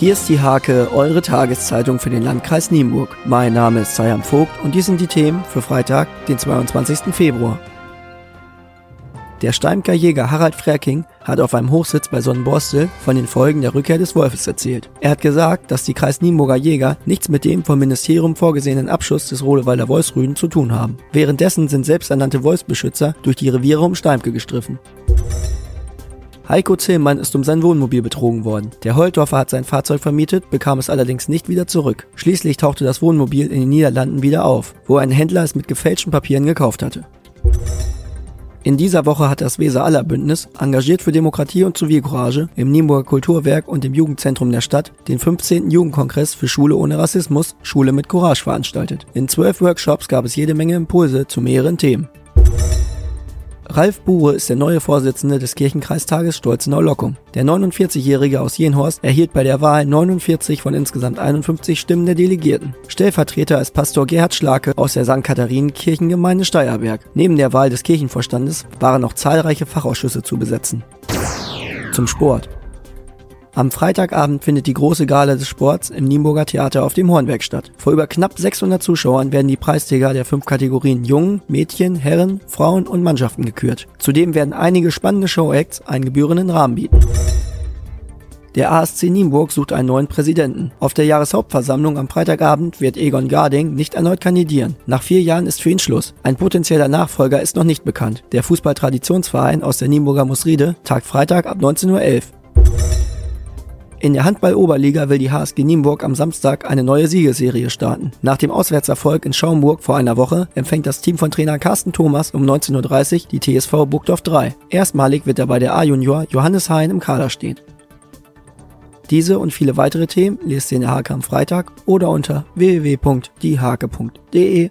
Hier ist die Hake, eure Tageszeitung für den Landkreis Nienburg. Mein Name ist Sayam Vogt und dies sind die Themen für Freitag, den 22. Februar. Der Steimker Jäger Harald Frerking hat auf einem Hochsitz bei Sonnenborstel von den Folgen der Rückkehr des Wolfes erzählt. Er hat gesagt, dass die Kreis Nienburger Jäger nichts mit dem vom Ministerium vorgesehenen Abschuss des Rohlewalder Wolfsrüden zu tun haben. Währenddessen sind selbsternannte Wolfsbeschützer durch die Reviere um Steimke gestriffen. Heiko Zillmann ist um sein Wohnmobil betrogen worden. Der Holtdorfer hat sein Fahrzeug vermietet, bekam es allerdings nicht wieder zurück. Schließlich tauchte das Wohnmobil in den Niederlanden wieder auf, wo ein Händler es mit gefälschten Papieren gekauft hatte. In dieser Woche hat das Weser aller Bündnis, engagiert für Demokratie und Zivilcourage, im Nienburger Kulturwerk und im Jugendzentrum der Stadt den 15. Jugendkongress für Schule ohne Rassismus, Schule mit Courage veranstaltet. In zwölf Workshops gab es jede Menge Impulse zu mehreren Themen. Ralf Bure ist der neue Vorsitzende des Kirchenkreistages Stolzenau-Lockum. Der 49-Jährige aus Jenhorst erhielt bei der Wahl 49 von insgesamt 51 Stimmen der Delegierten. Stellvertreter ist Pastor Gerhard Schlake aus der St. Katharinen-Kirchengemeinde Steierberg. Neben der Wahl des Kirchenvorstandes waren noch zahlreiche Fachausschüsse zu besetzen. Zum Sport. Am Freitagabend findet die große Gala des Sports im Nienburger Theater auf dem Hornberg statt. Vor über knapp 600 Zuschauern werden die Preisträger der fünf Kategorien Jungen, Mädchen, Herren, Frauen und Mannschaften gekürt. Zudem werden einige spannende Show-Acts einen gebührenden Rahmen bieten. Der ASC Nienburg sucht einen neuen Präsidenten. Auf der Jahreshauptversammlung am Freitagabend wird Egon Garding nicht erneut kandidieren. Nach vier Jahren ist für ihn Schluss. Ein potenzieller Nachfolger ist noch nicht bekannt. Der Fußballtraditionsverein aus der Nienburger Musride tagt Freitag ab 19.11 Uhr. In der Handball-Oberliga will die HSG Nienburg am Samstag eine neue Siegesserie starten. Nach dem Auswärtserfolg in Schaumburg vor einer Woche empfängt das Team von Trainer Carsten Thomas um 19.30 Uhr die TSV Burgdorf 3. Erstmalig wird dabei der A-Junior Johannes Hein im Kader stehen. Diese und viele weitere Themen lest ihr in der Hake am Freitag oder unter www.diehake.de.